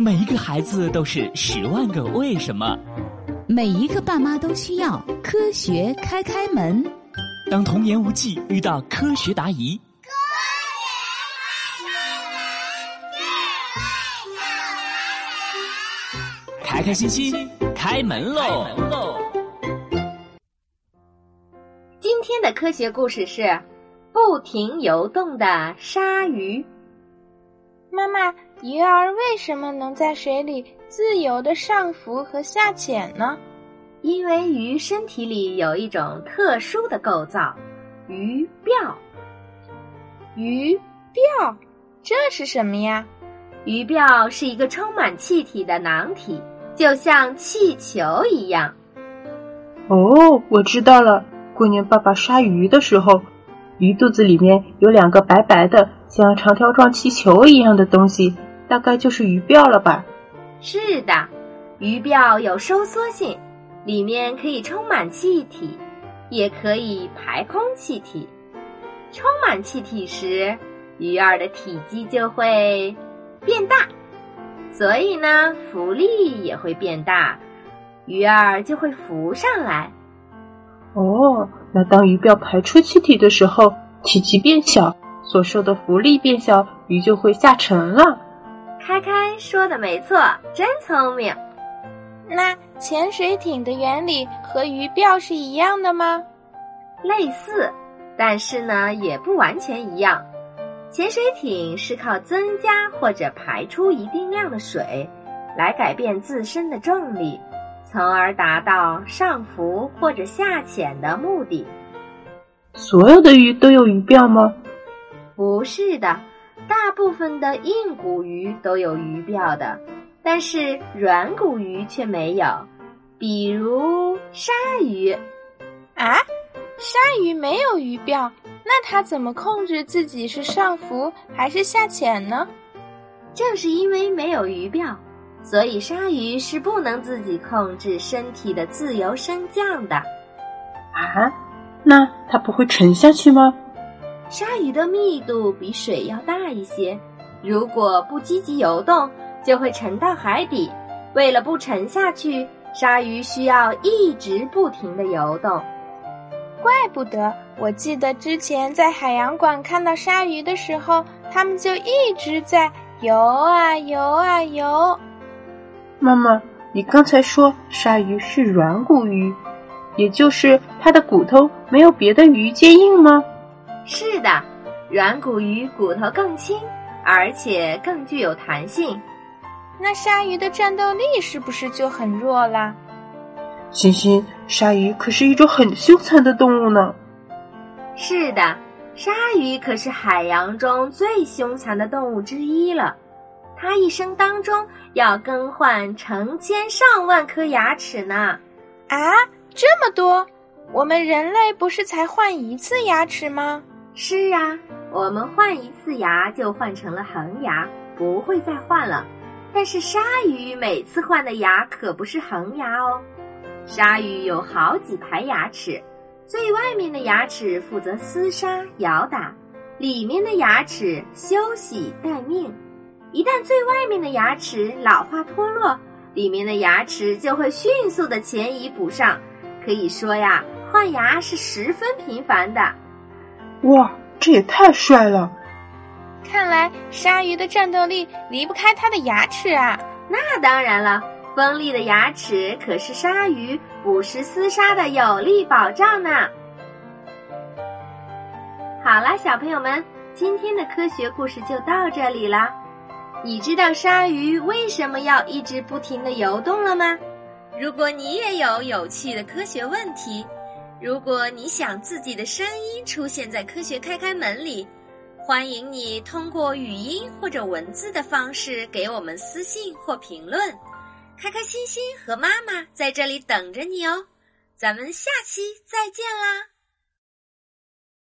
每一个孩子都是十万个为什么，每一个爸妈都需要科学开开门。当童言无忌遇到科学答疑，科学开开心心开门喽！今天的科学故事是不停游动的鲨鱼。妈妈。鱼儿为什么能在水里自由的上浮和下潜呢？因为鱼身体里有一种特殊的构造——鱼鳔。鱼鳔，这是什么呀？鱼鳔是一个充满气体的囊体，就像气球一样。哦，我知道了。过年爸爸杀鱼的时候，鱼肚子里面有两个白白的、像长条状气球一样的东西。大概就是鱼鳔了吧？是的，鱼鳔有收缩性，里面可以充满气体，也可以排空气体。充满气体时，鱼儿的体积就会变大，所以呢，浮力也会变大，鱼儿就会浮上来。哦，那当鱼鳔排出气体的时候，体积变小，所受的浮力变小，鱼就会下沉了。开开说的没错，真聪明。那潜水艇的原理和鱼鳔是一样的吗？类似，但是呢也不完全一样。潜水艇是靠增加或者排出一定量的水，来改变自身的重力，从而达到上浮或者下潜的目的。所有的鱼都有鱼鳔吗？不是的。大部分的硬骨鱼都有鱼鳔的，但是软骨鱼却没有。比如鲨鱼，啊，鲨鱼没有鱼鳔，那它怎么控制自己是上浮还是下潜呢？正是因为没有鱼鳔，所以鲨鱼是不能自己控制身体的自由升降的。啊，那它不会沉下去吗？鲨鱼的密度比水要大一些，如果不积极游动，就会沉到海底。为了不沉下去，鲨鱼需要一直不停的游动。怪不得，我记得之前在海洋馆看到鲨鱼的时候，它们就一直在游啊游啊游。妈妈，你刚才说鲨鱼是软骨鱼，也就是它的骨头没有别的鱼坚硬吗？是的，软骨鱼骨头更轻，而且更具有弹性。那鲨鱼的战斗力是不是就很弱啦？欣欣，鲨鱼可是一种很凶残的动物呢。是的，鲨鱼可是海洋中最凶残的动物之一了。它一生当中要更换成千上万颗牙齿呢。啊，这么多！我们人类不是才换一次牙齿吗？是啊，我们换一次牙就换成了恒牙，不会再换了。但是鲨鱼每次换的牙可不是恒牙哦。鲨鱼有好几排牙齿，最外面的牙齿负责厮杀咬打，里面的牙齿休息待命。一旦最外面的牙齿老化脱落，里面的牙齿就会迅速的前移补上。可以说呀，换牙是十分频繁的。哇，这也太帅了！看来鲨鱼的战斗力离不开它的牙齿啊。那当然了，锋利的牙齿可是鲨鱼捕食厮杀的有力保障呢。好啦，小朋友们，今天的科学故事就到这里啦。你知道鲨鱼为什么要一直不停的游动了吗？如果你也有有趣的科学问题。如果你想自己的声音出现在《科学开开门》里，欢迎你通过语音或者文字的方式给我们私信或评论。开开心心和妈妈在这里等着你哦，咱们下期再见啦！